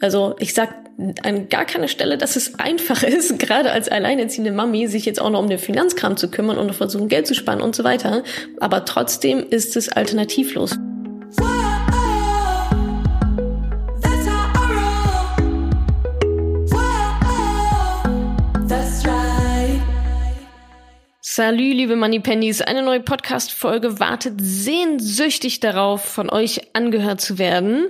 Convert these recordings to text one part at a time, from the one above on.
Also ich sag an gar keiner Stelle, dass es einfach ist, gerade als alleinerziehende Mami, sich jetzt auch noch um den Finanzkram zu kümmern und versuchen, Geld zu sparen und so weiter. Aber trotzdem ist es alternativlos. Salü, liebe Money Pennies. Eine neue Podcast-Folge wartet sehnsüchtig darauf, von euch angehört zu werden.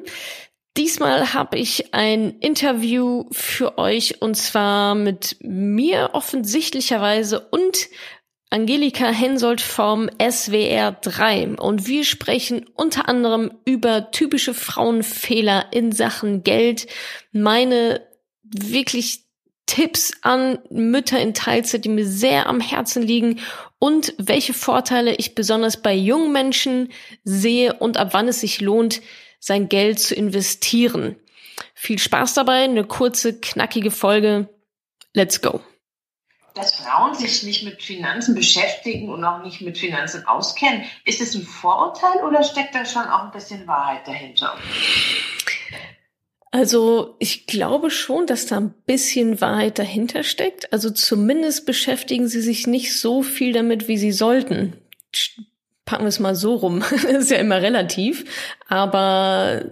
Diesmal habe ich ein Interview für euch und zwar mit mir offensichtlicherweise und Angelika Hensoldt vom SWR 3 und wir sprechen unter anderem über typische Frauenfehler in Sachen Geld, meine wirklich Tipps an Mütter in Teilzeit, die mir sehr am Herzen liegen und welche Vorteile ich besonders bei jungen Menschen sehe und ab wann es sich lohnt, sein Geld zu investieren. Viel Spaß dabei, eine kurze, knackige Folge. Let's go. Dass Frauen sich nicht mit Finanzen beschäftigen und auch nicht mit Finanzen auskennen, ist es ein Vorurteil oder steckt da schon auch ein bisschen Wahrheit dahinter? Also ich glaube schon, dass da ein bisschen Wahrheit dahinter steckt. Also zumindest beschäftigen sie sich nicht so viel damit, wie sie sollten packen wir es mal so rum, das ist ja immer relativ, aber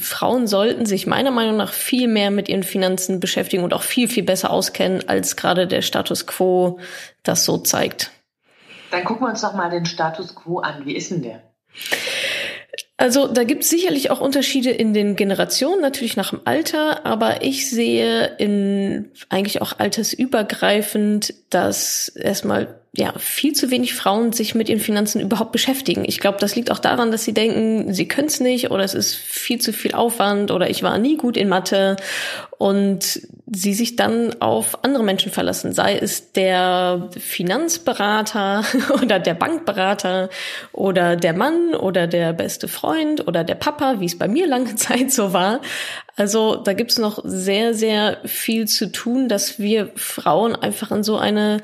Frauen sollten sich meiner Meinung nach viel mehr mit ihren Finanzen beschäftigen und auch viel, viel besser auskennen, als gerade der Status quo das so zeigt. Dann gucken wir uns doch mal den Status quo an. Wie ist denn der? Also da gibt es sicherlich auch Unterschiede in den Generationen, natürlich nach dem Alter, aber ich sehe in eigentlich auch altersübergreifend, dass erstmal ja, viel zu wenig Frauen sich mit ihren Finanzen überhaupt beschäftigen. Ich glaube, das liegt auch daran, dass sie denken, sie können es nicht oder es ist viel zu viel Aufwand oder ich war nie gut in Mathe und sie sich dann auf andere Menschen verlassen, sei es der Finanzberater oder der Bankberater oder der Mann oder der beste Freund oder der Papa, wie es bei mir lange Zeit so war. Also da gibt's noch sehr, sehr viel zu tun, dass wir Frauen einfach in so eine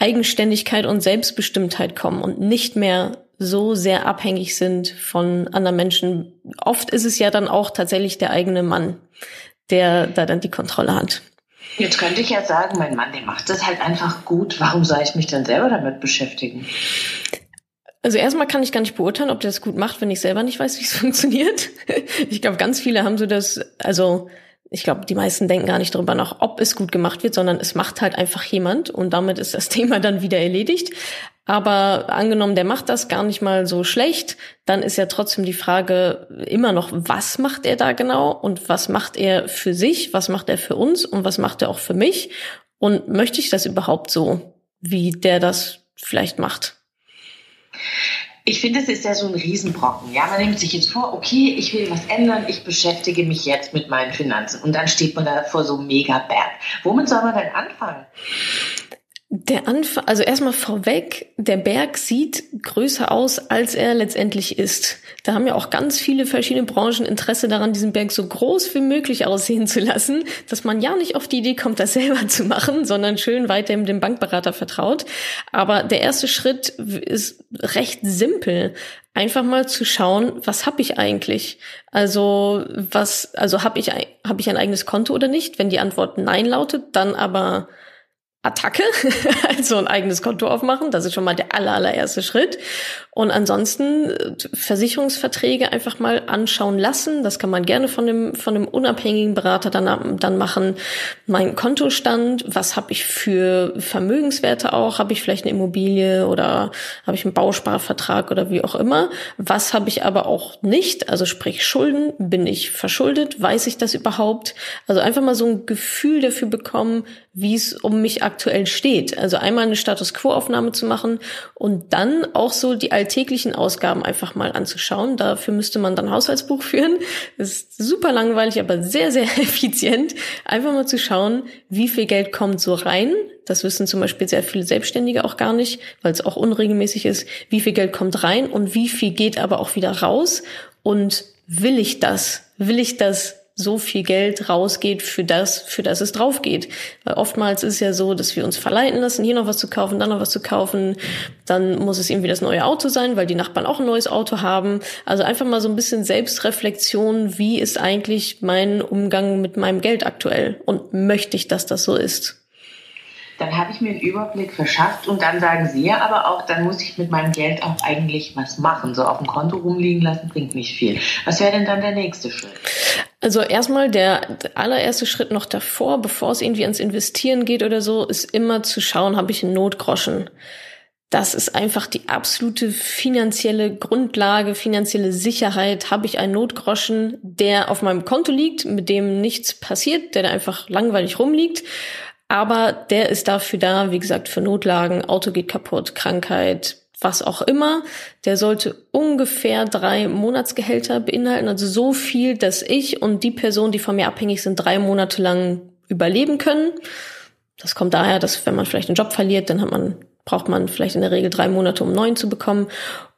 Eigenständigkeit und Selbstbestimmtheit kommen und nicht mehr so sehr abhängig sind von anderen Menschen. Oft ist es ja dann auch tatsächlich der eigene Mann, der da dann die Kontrolle hat. Jetzt könnte ich ja sagen, mein Mann, der macht das halt einfach gut. Warum soll ich mich dann selber damit beschäftigen? Also erstmal kann ich gar nicht beurteilen, ob der das gut macht, wenn ich selber nicht weiß, wie es funktioniert. Ich glaube, ganz viele haben so das, also ich glaube, die meisten denken gar nicht darüber nach, ob es gut gemacht wird, sondern es macht halt einfach jemand und damit ist das Thema dann wieder erledigt. Aber angenommen, der macht das gar nicht mal so schlecht, dann ist ja trotzdem die Frage immer noch, was macht er da genau und was macht er für sich, was macht er für uns und was macht er auch für mich und möchte ich das überhaupt so, wie der das vielleicht macht? Ich finde, es ist ja so ein Riesenbrocken. Ja, man nimmt sich jetzt vor, okay, ich will was ändern, ich beschäftige mich jetzt mit meinen Finanzen. Und dann steht man da vor so einem Megaberg. Womit soll man denn anfangen? Der Anfang, also erstmal vorweg, der Berg sieht größer aus, als er letztendlich ist. Da haben ja auch ganz viele verschiedene Branchen Interesse daran, diesen Berg so groß wie möglich aussehen zu lassen, dass man ja nicht auf die Idee kommt, das selber zu machen, sondern schön weiterhin dem Bankberater vertraut. Aber der erste Schritt ist recht simpel einfach mal zu schauen, was habe ich eigentlich? Also was, also habe ich habe ich ein eigenes Konto oder nicht? Wenn die Antwort Nein lautet, dann aber Attacke, also ein eigenes Konto aufmachen. Das ist schon mal der aller, allererste Schritt. Und ansonsten äh, Versicherungsverträge einfach mal anschauen lassen. Das kann man gerne von dem, von dem unabhängigen Berater dann, dann machen. Mein Kontostand, was habe ich für Vermögenswerte auch? Habe ich vielleicht eine Immobilie oder habe ich einen Bausparvertrag oder wie auch immer? Was habe ich aber auch nicht? Also sprich Schulden. Bin ich verschuldet? Weiß ich das überhaupt? Also einfach mal so ein Gefühl dafür bekommen, wie es um mich aktuell steht. Also einmal eine Status Quo-Aufnahme zu machen und dann auch so die alltäglichen Ausgaben einfach mal anzuschauen. Dafür müsste man dann Haushaltsbuch führen. Das ist super langweilig, aber sehr, sehr effizient. Einfach mal zu schauen, wie viel Geld kommt so rein. Das wissen zum Beispiel sehr viele Selbstständige auch gar nicht, weil es auch unregelmäßig ist. Wie viel Geld kommt rein und wie viel geht aber auch wieder raus? Und will ich das? Will ich das so viel Geld rausgeht für das, für das es drauf geht. Weil oftmals ist es ja so, dass wir uns verleiten lassen, hier noch was zu kaufen, dann noch was zu kaufen. Dann muss es irgendwie das neue Auto sein, weil die Nachbarn auch ein neues Auto haben. Also einfach mal so ein bisschen Selbstreflexion. Wie ist eigentlich mein Umgang mit meinem Geld aktuell? Und möchte ich, dass das so ist? dann habe ich mir einen Überblick verschafft und dann sagen sie ja aber auch, dann muss ich mit meinem Geld auch eigentlich was machen. So auf dem Konto rumliegen lassen bringt nicht viel. Was wäre denn dann der nächste Schritt? Also erstmal der allererste Schritt noch davor, bevor es irgendwie ans Investieren geht oder so, ist immer zu schauen, habe ich einen Notgroschen. Das ist einfach die absolute finanzielle Grundlage, finanzielle Sicherheit. Habe ich einen Notgroschen, der auf meinem Konto liegt, mit dem nichts passiert, der da einfach langweilig rumliegt aber der ist dafür da, wie gesagt, für Notlagen, Auto geht kaputt, Krankheit, was auch immer. Der sollte ungefähr drei Monatsgehälter beinhalten, also so viel, dass ich und die Person, die von mir abhängig sind, drei Monate lang überleben können. Das kommt daher, dass wenn man vielleicht einen Job verliert, dann hat man, braucht man vielleicht in der Regel drei Monate, um neuen zu bekommen.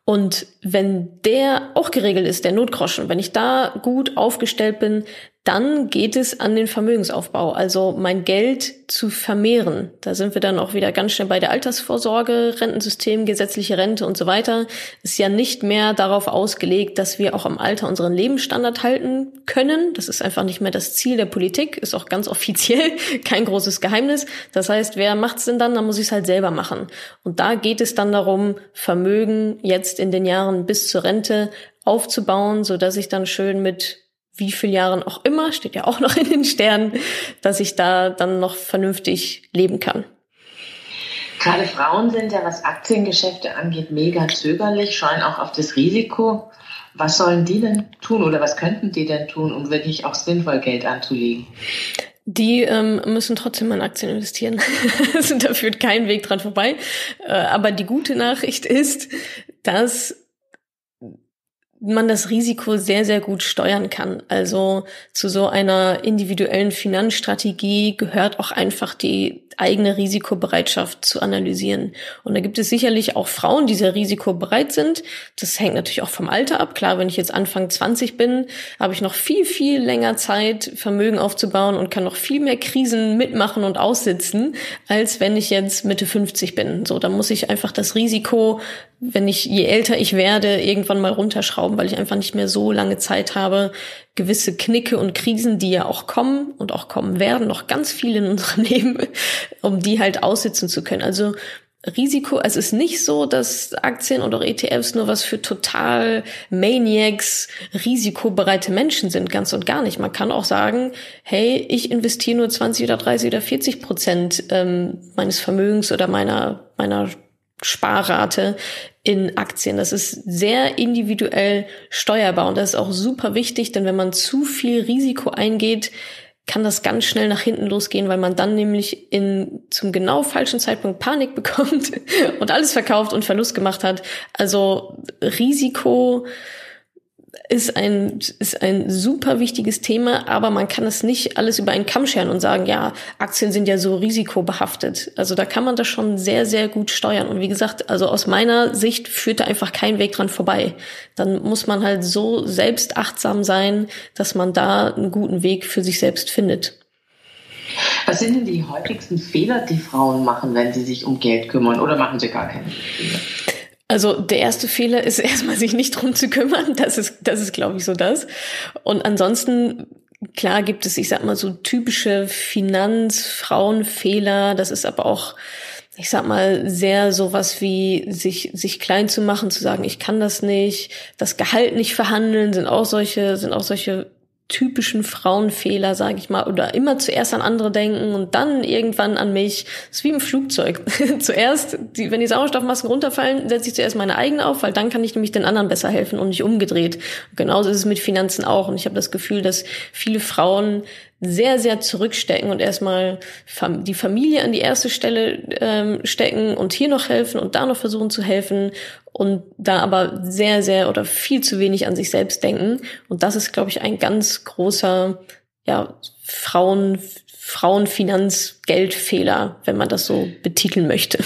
Und wenn der auch geregelt ist, der Notgroschen, wenn ich da gut aufgestellt bin, dann geht es an den Vermögensaufbau, also mein Geld zu vermehren. Da sind wir dann auch wieder ganz schnell bei der Altersvorsorge, Rentensystem, gesetzliche Rente und so weiter. Ist ja nicht mehr darauf ausgelegt, dass wir auch im Alter unseren Lebensstandard halten können. Das ist einfach nicht mehr das Ziel der Politik, ist auch ganz offiziell kein großes Geheimnis. Das heißt, wer macht's denn dann? Dann muss ich es halt selber machen. Und da geht es dann darum, Vermögen jetzt in den Jahren bis zur Rente aufzubauen, so dass ich dann schön mit wie viel Jahren auch immer, steht ja auch noch in den Sternen, dass ich da dann noch vernünftig leben kann. Gerade Frauen sind ja, was Aktiengeschäfte angeht, mega zögerlich, scheuen auch auf das Risiko. Was sollen die denn tun oder was könnten die denn tun, um wirklich auch sinnvoll Geld anzulegen? Die ähm, müssen trotzdem in Aktien investieren. da führt kein Weg dran vorbei. Äh, aber die gute Nachricht ist, dass man das Risiko sehr, sehr gut steuern kann. Also zu so einer individuellen Finanzstrategie gehört auch einfach die eigene Risikobereitschaft zu analysieren. Und da gibt es sicherlich auch Frauen, die sehr risikobereit sind. Das hängt natürlich auch vom Alter ab. Klar, wenn ich jetzt Anfang 20 bin, habe ich noch viel, viel länger Zeit, Vermögen aufzubauen und kann noch viel mehr Krisen mitmachen und aussitzen, als wenn ich jetzt Mitte 50 bin. So, da muss ich einfach das Risiko, wenn ich, je älter ich werde, irgendwann mal runterschrauben, weil ich einfach nicht mehr so lange Zeit habe, gewisse Knicke und Krisen, die ja auch kommen und auch kommen werden, noch ganz viel in unserem Leben, um die halt aussitzen zu können. Also Risiko, es ist nicht so, dass Aktien oder ETFs nur was für total Maniacs, risikobereite Menschen sind, ganz und gar nicht. Man kann auch sagen, hey, ich investiere nur 20 oder 30 oder 40 Prozent ähm, meines Vermögens oder meiner, meiner Sparrate in Aktien. Das ist sehr individuell steuerbar und das ist auch super wichtig, denn wenn man zu viel Risiko eingeht, kann das ganz schnell nach hinten losgehen, weil man dann nämlich in zum genau falschen Zeitpunkt Panik bekommt und alles verkauft und Verlust gemacht hat. Also Risiko ist ein, ist ein super wichtiges Thema, aber man kann es nicht alles über einen Kamm scheren und sagen, ja, Aktien sind ja so risikobehaftet. Also da kann man das schon sehr, sehr gut steuern. Und wie gesagt, also aus meiner Sicht führt da einfach kein Weg dran vorbei. Dann muss man halt so selbstachtsam sein, dass man da einen guten Weg für sich selbst findet. Was sind denn die häufigsten Fehler, die Frauen machen, wenn sie sich um Geld kümmern oder machen sie gar keine Fehler? Also der erste Fehler ist erstmal sich nicht drum zu kümmern. Das ist, das ist, glaube ich, so das. Und ansonsten klar gibt es, ich sag mal, so typische Finanzfrauenfehler. Das ist aber auch, ich sag mal, sehr sowas wie sich, sich klein zu machen, zu sagen, ich kann das nicht, das Gehalt nicht verhandeln, sind auch solche, sind auch solche typischen Frauenfehler, sage ich mal, oder immer zuerst an andere denken und dann irgendwann an mich. Das ist wie im Flugzeug. zuerst, die, wenn die Sauerstoffmasken runterfallen, setze ich zuerst meine eigene auf, weil dann kann ich nämlich den anderen besser helfen und nicht umgedreht. Genauso ist es mit Finanzen auch. Und ich habe das Gefühl, dass viele Frauen sehr, sehr zurückstecken und erstmal die Familie an die erste Stelle ähm, stecken und hier noch helfen und da noch versuchen zu helfen und da aber sehr, sehr oder viel zu wenig an sich selbst denken. Und das ist, glaube ich, ein ganz großer ja, Frauen, Frauenfinanzgeldfehler, wenn man das so betiteln möchte.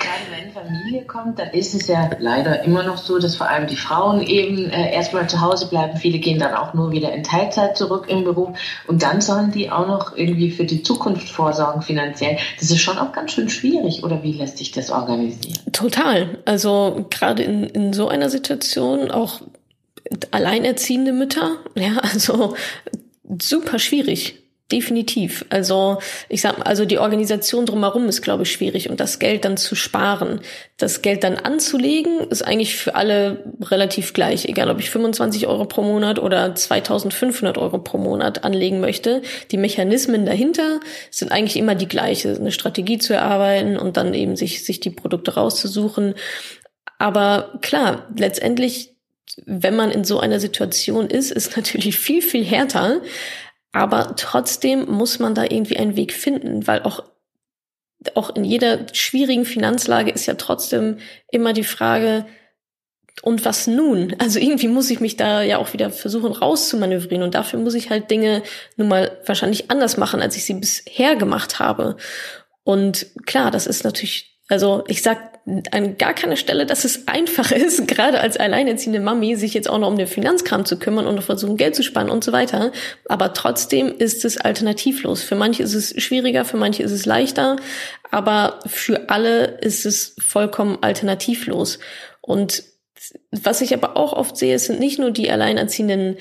Gerade wenn Familie kommt, dann ist es ja leider immer noch so, dass vor allem die Frauen eben äh, erstmal zu Hause bleiben. Viele gehen dann auch nur wieder in Teilzeit zurück im Beruf und dann sollen die auch noch irgendwie für die Zukunft vorsorgen finanziell. Das ist schon auch ganz schön schwierig. Oder wie lässt sich das organisieren? Total. Also gerade in, in so einer Situation auch alleinerziehende Mütter, ja, also super schwierig. Definitiv. Also ich sag also die Organisation drumherum ist, glaube ich, schwierig und das Geld dann zu sparen, das Geld dann anzulegen, ist eigentlich für alle relativ gleich. Egal, ob ich 25 Euro pro Monat oder 2.500 Euro pro Monat anlegen möchte. Die Mechanismen dahinter sind eigentlich immer die gleiche, eine Strategie zu erarbeiten und dann eben sich sich die Produkte rauszusuchen. Aber klar, letztendlich, wenn man in so einer Situation ist, ist natürlich viel viel härter aber trotzdem muss man da irgendwie einen Weg finden, weil auch, auch in jeder schwierigen Finanzlage ist ja trotzdem immer die Frage, und was nun? Also irgendwie muss ich mich da ja auch wieder versuchen rauszumanövrieren und dafür muss ich halt Dinge nun mal wahrscheinlich anders machen, als ich sie bisher gemacht habe. Und klar, das ist natürlich, also ich sag an gar keiner Stelle, dass es einfach ist, gerade als alleinerziehende Mami, sich jetzt auch noch um den Finanzkram zu kümmern und versuchen, Geld zu sparen und so weiter. Aber trotzdem ist es alternativlos. Für manche ist es schwieriger, für manche ist es leichter, aber für alle ist es vollkommen alternativlos. Und was ich aber auch oft sehe, sind nicht nur die alleinerziehenden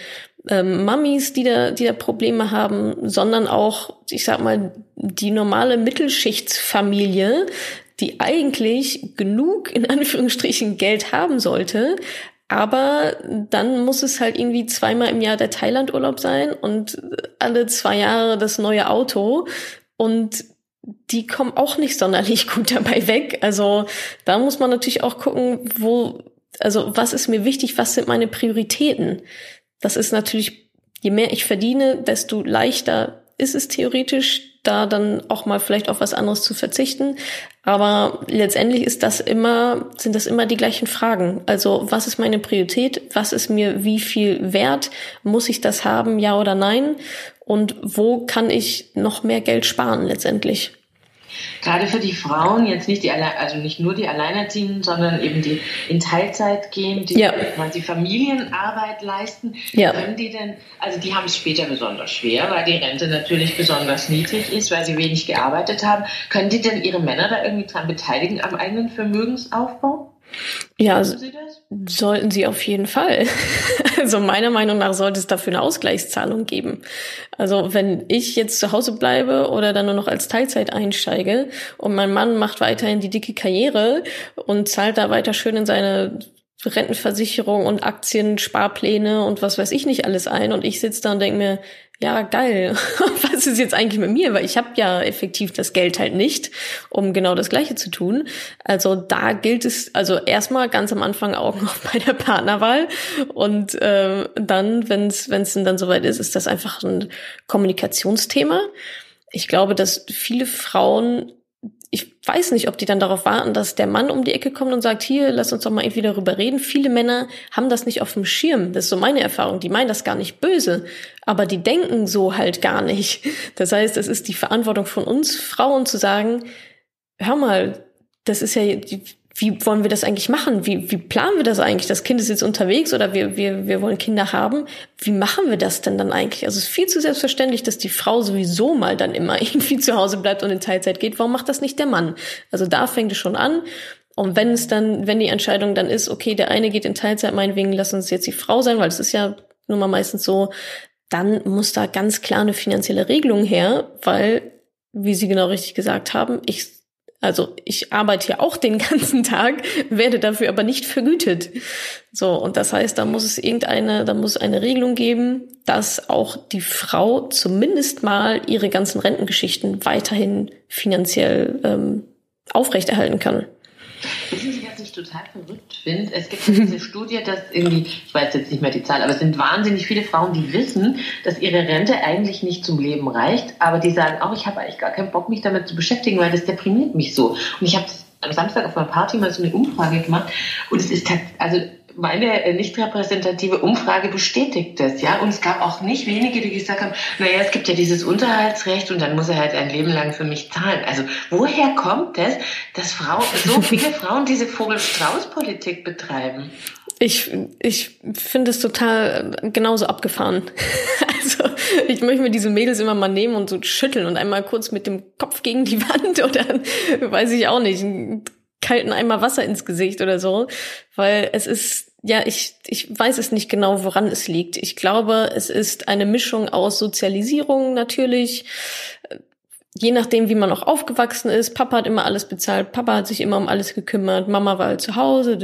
ähm, Mamis, die da, die da Probleme haben, sondern auch, ich sag mal, die normale Mittelschichtsfamilie, die eigentlich genug in Anführungsstrichen Geld haben sollte, aber dann muss es halt irgendwie zweimal im Jahr der Thailandurlaub sein und alle zwei Jahre das neue Auto und die kommen auch nicht sonderlich gut dabei weg. Also da muss man natürlich auch gucken, wo, also was ist mir wichtig, was sind meine Prioritäten? Das ist natürlich, je mehr ich verdiene, desto leichter ist es theoretisch, da dann auch mal vielleicht auf was anderes zu verzichten. Aber letztendlich ist das immer, sind das immer die gleichen Fragen. Also was ist meine Priorität? Was ist mir wie viel wert? Muss ich das haben? Ja oder nein? Und wo kann ich noch mehr Geld sparen letztendlich? Gerade für die Frauen, jetzt nicht die, also nicht nur die Alleinerziehenden, sondern eben die in Teilzeit gehen, die ja. quasi Familienarbeit leisten, ja. können die denn, also die haben es später besonders schwer, weil die Rente natürlich besonders niedrig ist, weil sie wenig gearbeitet haben. Können die denn ihre Männer da irgendwie dran beteiligen am eigenen Vermögensaufbau? Ja, sollten sie auf jeden Fall. Also meiner Meinung nach sollte es dafür eine Ausgleichszahlung geben. Also wenn ich jetzt zu Hause bleibe oder dann nur noch als Teilzeit einsteige und mein Mann macht weiterhin die dicke Karriere und zahlt da weiter schön in seine Rentenversicherung und Aktien, Sparpläne und was weiß ich nicht alles ein und ich sitze da und denke mir, ja, geil, was ist jetzt eigentlich mit mir? Weil ich habe ja effektiv das Geld halt nicht, um genau das Gleiche zu tun. Also da gilt es, also erstmal ganz am Anfang Augen auf bei der Partnerwahl und äh, dann, wenn es dann soweit ist, ist das einfach ein Kommunikationsthema. Ich glaube, dass viele Frauen weiß nicht, ob die dann darauf warten, dass der Mann um die Ecke kommt und sagt, hier, lass uns doch mal irgendwie darüber reden. Viele Männer haben das nicht auf dem Schirm. Das ist so meine Erfahrung. Die meinen das gar nicht böse, aber die denken so halt gar nicht. Das heißt, es ist die Verantwortung von uns Frauen zu sagen, hör mal, das ist ja, wie wollen wir das eigentlich machen? Wie, wie planen wir das eigentlich? Das Kind ist jetzt unterwegs oder wir, wir, wir wollen Kinder haben. Wie machen wir das denn dann eigentlich? Also es ist viel zu selbstverständlich, dass die Frau sowieso mal dann immer irgendwie zu Hause bleibt und in Teilzeit geht. Warum macht das nicht der Mann? Also da fängt es schon an. Und wenn es dann, wenn die Entscheidung dann ist, okay, der eine geht in Teilzeit, meinetwegen lass uns jetzt die Frau sein, weil es ist ja nun mal meistens so, dann muss da ganz klar eine finanzielle Regelung her, weil, wie Sie genau richtig gesagt haben, ich also ich arbeite ja auch den ganzen Tag, werde dafür aber nicht vergütet. So, und das heißt, da muss es irgendeine, da muss eine Regelung geben, dass auch die Frau zumindest mal ihre ganzen Rentengeschichten weiterhin finanziell ähm, aufrechterhalten kann. Wissen Sie, was ich total verrückt finde? Es gibt diese Studie, dass irgendwie, ich weiß jetzt nicht mehr die Zahl, aber es sind wahnsinnig viele Frauen, die wissen, dass ihre Rente eigentlich nicht zum Leben reicht, aber die sagen auch, ich habe eigentlich gar keinen Bock, mich damit zu beschäftigen, weil das deprimiert mich so. Und ich habe am Samstag auf einer Party mal so eine Umfrage gemacht und es ist also meine äh, nicht repräsentative Umfrage bestätigt das, ja. Und es gab auch nicht wenige, die gesagt haben, naja, es gibt ja dieses Unterhaltsrecht und dann muss er halt ein Leben lang für mich zahlen. Also woher kommt es, dass Frauen, so viele Frauen diese Vogel-Strauß-Politik betreiben? Ich, ich finde es total äh, genauso abgefahren. Also ich möchte mir diese Mädels immer mal nehmen und so schütteln und einmal kurz mit dem Kopf gegen die Wand oder weiß ich auch nicht, einen kalten Eimer Wasser ins Gesicht oder so. Weil es ist, ja, ich, ich weiß es nicht genau, woran es liegt. Ich glaube, es ist eine Mischung aus Sozialisierung natürlich, je nachdem, wie man auch aufgewachsen ist. Papa hat immer alles bezahlt, Papa hat sich immer um alles gekümmert, Mama war halt zu Hause,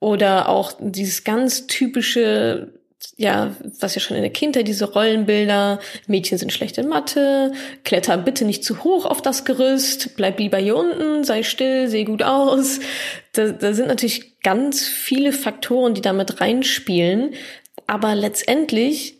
oder auch dieses ganz typische, ja, was ja schon in der Kindheit, diese Rollenbilder, Mädchen sind schlecht in Mathe, kletter bitte nicht zu hoch auf das Gerüst, bleib lieber hier unten, sei still, seh gut aus. Da, da sind natürlich ganz viele Faktoren, die damit reinspielen. Aber letztendlich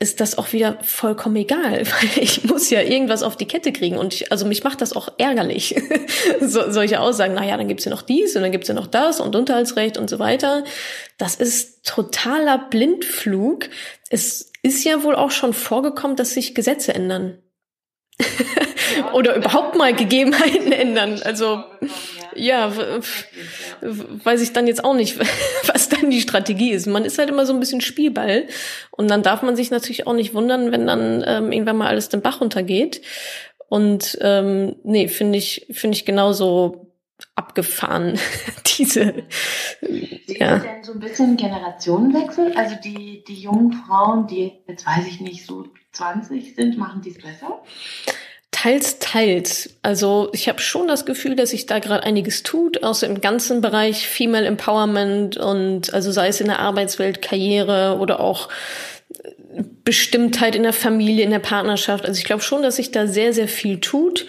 ist das auch wieder vollkommen egal, weil ich muss ja irgendwas auf die Kette kriegen und ich, also mich macht das auch ärgerlich, so, solche Aussagen, naja, dann gibt's ja noch dies und dann gibt's ja noch das und Unterhaltsrecht und so weiter. Das ist totaler Blindflug. Es ist ja wohl auch schon vorgekommen, dass sich Gesetze ändern. Oder überhaupt mal Gegebenheiten ändern. Also ja, weiß ich dann jetzt auch nicht, was dann die Strategie ist. Man ist halt immer so ein bisschen Spielball und dann darf man sich natürlich auch nicht wundern, wenn dann ähm, irgendwann mal alles den Bach runtergeht. Und ähm, nee, finde ich finde ich genauso abgefahren diese. Sehen ja. Denn so ein bisschen Generationenwechsel? Also die die jungen Frauen, die jetzt weiß ich nicht so 20 sind, machen dies besser? Teils, teils. Also ich habe schon das Gefühl, dass sich da gerade einiges tut, außer im ganzen Bereich Female Empowerment und also sei es in der Arbeitswelt, Karriere oder auch Bestimmtheit in der Familie, in der Partnerschaft. Also ich glaube schon, dass sich da sehr, sehr viel tut.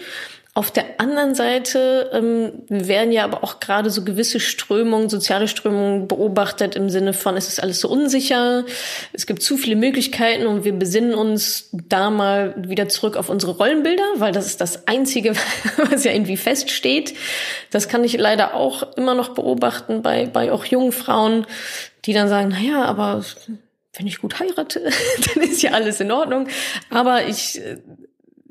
Auf der anderen Seite ähm, werden ja aber auch gerade so gewisse Strömungen, soziale Strömungen beobachtet im Sinne von, es ist alles so unsicher, es gibt zu viele Möglichkeiten und wir besinnen uns da mal wieder zurück auf unsere Rollenbilder, weil das ist das Einzige, was ja irgendwie feststeht. Das kann ich leider auch immer noch beobachten bei, bei auch jungen Frauen, die dann sagen, naja, aber wenn ich gut heirate, dann ist ja alles in Ordnung. Aber ich äh,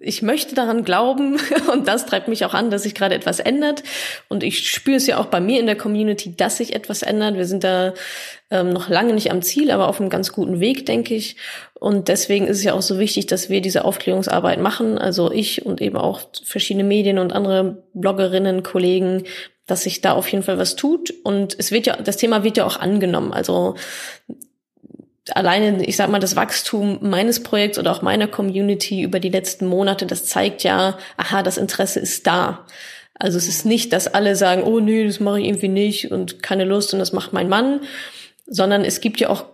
ich möchte daran glauben und das treibt mich auch an, dass sich gerade etwas ändert. Und ich spüre es ja auch bei mir in der Community, dass sich etwas ändert. Wir sind da ähm, noch lange nicht am Ziel, aber auf einem ganz guten Weg, denke ich. Und deswegen ist es ja auch so wichtig, dass wir diese Aufklärungsarbeit machen. Also ich und eben auch verschiedene Medien und andere Bloggerinnen, Kollegen, dass sich da auf jeden Fall was tut. Und es wird ja, das Thema wird ja auch angenommen. Also alleine, ich sag mal, das Wachstum meines Projekts oder auch meiner Community über die letzten Monate, das zeigt ja, aha, das Interesse ist da. Also es ist nicht, dass alle sagen, oh nee, das mache ich irgendwie nicht und keine Lust und das macht mein Mann, sondern es gibt ja auch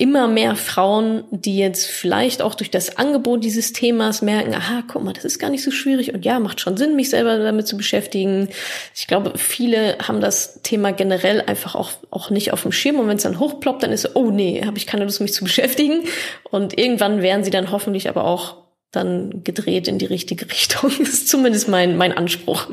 immer mehr Frauen, die jetzt vielleicht auch durch das Angebot dieses Themas merken, aha, guck mal, das ist gar nicht so schwierig und ja, macht schon Sinn, mich selber damit zu beschäftigen. Ich glaube, viele haben das Thema generell einfach auch, auch nicht auf dem Schirm und wenn es dann hochploppt, dann ist oh nee, habe ich keine Lust, mich zu beschäftigen. Und irgendwann werden sie dann hoffentlich aber auch dann gedreht in die richtige Richtung. Das ist zumindest mein, mein Anspruch.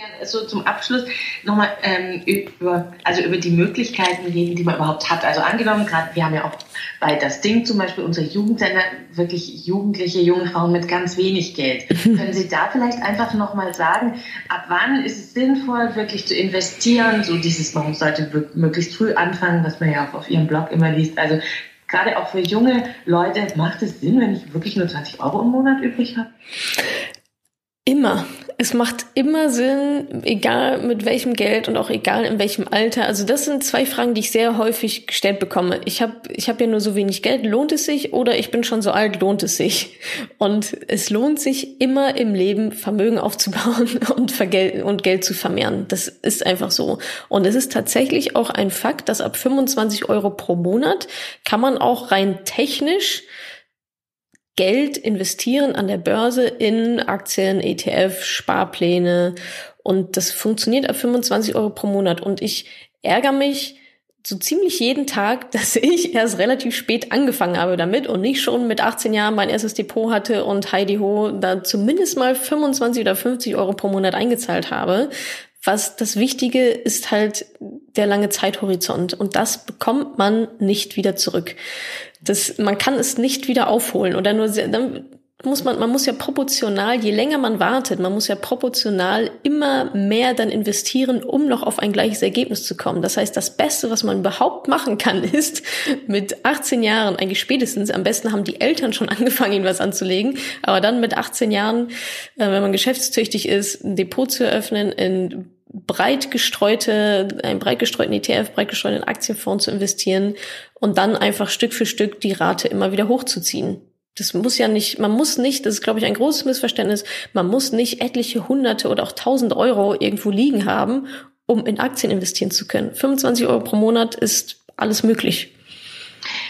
Gerne so zum Abschluss nochmal ähm, über, also über die Möglichkeiten reden, die man überhaupt hat. Also angenommen, gerade wir haben ja auch bei das Ding zum Beispiel unser Jugendsender wirklich jugendliche junge Frauen mit ganz wenig Geld. Können Sie da vielleicht einfach nochmal sagen, ab wann ist es sinnvoll, wirklich zu investieren? So dieses, man sollte möglichst früh anfangen, was man ja auch auf Ihrem Blog immer liest. Also gerade auch für junge Leute, macht es Sinn, wenn ich wirklich nur 20 Euro im Monat übrig habe? Immer. Es macht immer Sinn, egal mit welchem Geld und auch egal in welchem Alter. Also das sind zwei Fragen, die ich sehr häufig gestellt bekomme. Ich habe ich hab ja nur so wenig Geld, lohnt es sich? Oder ich bin schon so alt, lohnt es sich? Und es lohnt sich immer im Leben, Vermögen aufzubauen und, und Geld zu vermehren. Das ist einfach so. Und es ist tatsächlich auch ein Fakt, dass ab 25 Euro pro Monat kann man auch rein technisch Geld investieren an der Börse in Aktien, ETF, Sparpläne. Und das funktioniert ab 25 Euro pro Monat. Und ich ärgere mich so ziemlich jeden Tag, dass ich erst relativ spät angefangen habe damit und nicht schon mit 18 Jahren mein erstes Depot hatte und Heidi Ho da zumindest mal 25 oder 50 Euro pro Monat eingezahlt habe. Was das Wichtige ist halt der lange Zeithorizont. Und das bekommt man nicht wieder zurück. Das, man kann es nicht wieder aufholen oder nur sehr, dann muss man, man muss ja proportional, je länger man wartet, man muss ja proportional immer mehr dann investieren, um noch auf ein gleiches Ergebnis zu kommen. Das heißt, das Beste, was man überhaupt machen kann, ist mit 18 Jahren, eigentlich spätestens, am besten haben die Eltern schon angefangen, ihnen was anzulegen, aber dann mit 18 Jahren, äh, wenn man geschäftstüchtig ist, ein Depot zu eröffnen, in breit gestreute, einen breit gestreuten ETF, breit gestreuten Aktienfonds zu investieren und dann einfach Stück für Stück die Rate immer wieder hochzuziehen. Das muss ja nicht, man muss nicht, das ist glaube ich ein großes Missverständnis, man muss nicht etliche hunderte oder auch tausend Euro irgendwo liegen haben, um in Aktien investieren zu können. 25 Euro pro Monat ist alles möglich.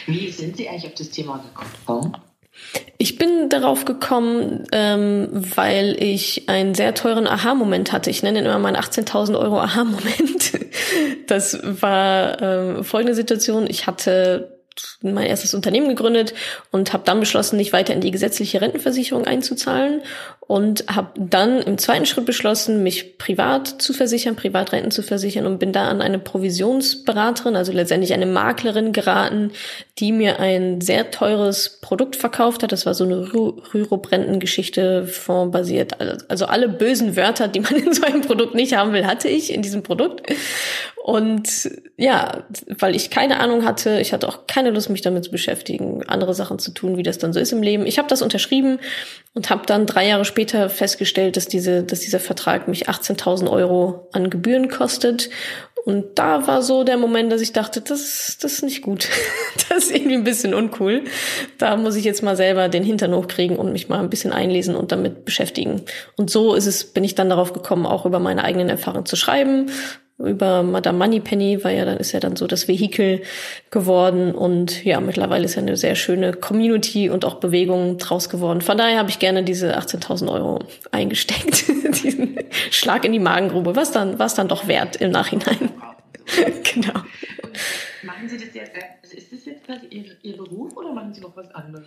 Wie sind Sie eigentlich auf das Thema gekommen? Ich bin darauf gekommen, ähm, weil ich einen sehr teuren Aha-Moment hatte. Ich nenne ihn immer meinen 18.000 Euro Aha-Moment. Das war ähm, folgende Situation. Ich hatte mein erstes Unternehmen gegründet und habe dann beschlossen, nicht weiter in die gesetzliche Rentenversicherung einzuzahlen und habe dann im zweiten Schritt beschlossen, mich privat zu versichern, Privatrenten zu versichern und bin da an eine Provisionsberaterin, also letztendlich eine Maklerin geraten, die mir ein sehr teures Produkt verkauft hat. Das war so eine Rürup-Rentengeschichte fondbasiert. Also alle bösen Wörter, die man in so einem Produkt nicht haben will, hatte ich in diesem Produkt. Und ja, weil ich keine Ahnung hatte, ich hatte auch keine Lust, mich damit zu beschäftigen, andere Sachen zu tun, wie das dann so ist im Leben. Ich habe das unterschrieben und habe dann drei Jahre später festgestellt, dass diese, dass dieser Vertrag mich 18.000 Euro an Gebühren kostet. Und da war so der Moment, dass ich dachte, das, das ist nicht gut. das ist irgendwie ein bisschen uncool. Da muss ich jetzt mal selber den Hintern hochkriegen und mich mal ein bisschen einlesen und damit beschäftigen. Und so ist es, bin ich dann darauf gekommen, auch über meine eigenen Erfahrungen zu schreiben über Madame Moneypenny war ja dann ist ja dann so das Vehikel geworden und ja mittlerweile ist ja eine sehr schöne Community und auch Bewegung draus geworden. Von daher habe ich gerne diese 18.000 Euro eingesteckt, diesen Schlag in die Magengrube, was dann was dann doch wert im Nachhinein. genau. Und machen Sie das jetzt? Also ist das jetzt quasi Ihr, Ihr Beruf oder machen Sie noch was anderes?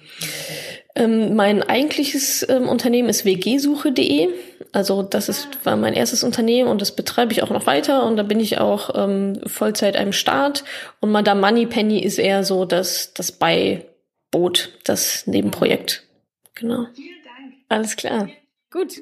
Ähm, mein eigentliches ähm, Unternehmen ist wgsuche.de. Also das ist war mein erstes Unternehmen und das betreibe ich auch noch weiter und da bin ich auch ähm, Vollzeit einem Start. Und Madame Moneypenny ist eher so das das Beiboot, das Nebenprojekt. Genau. Vielen Dank. Alles klar. Gut.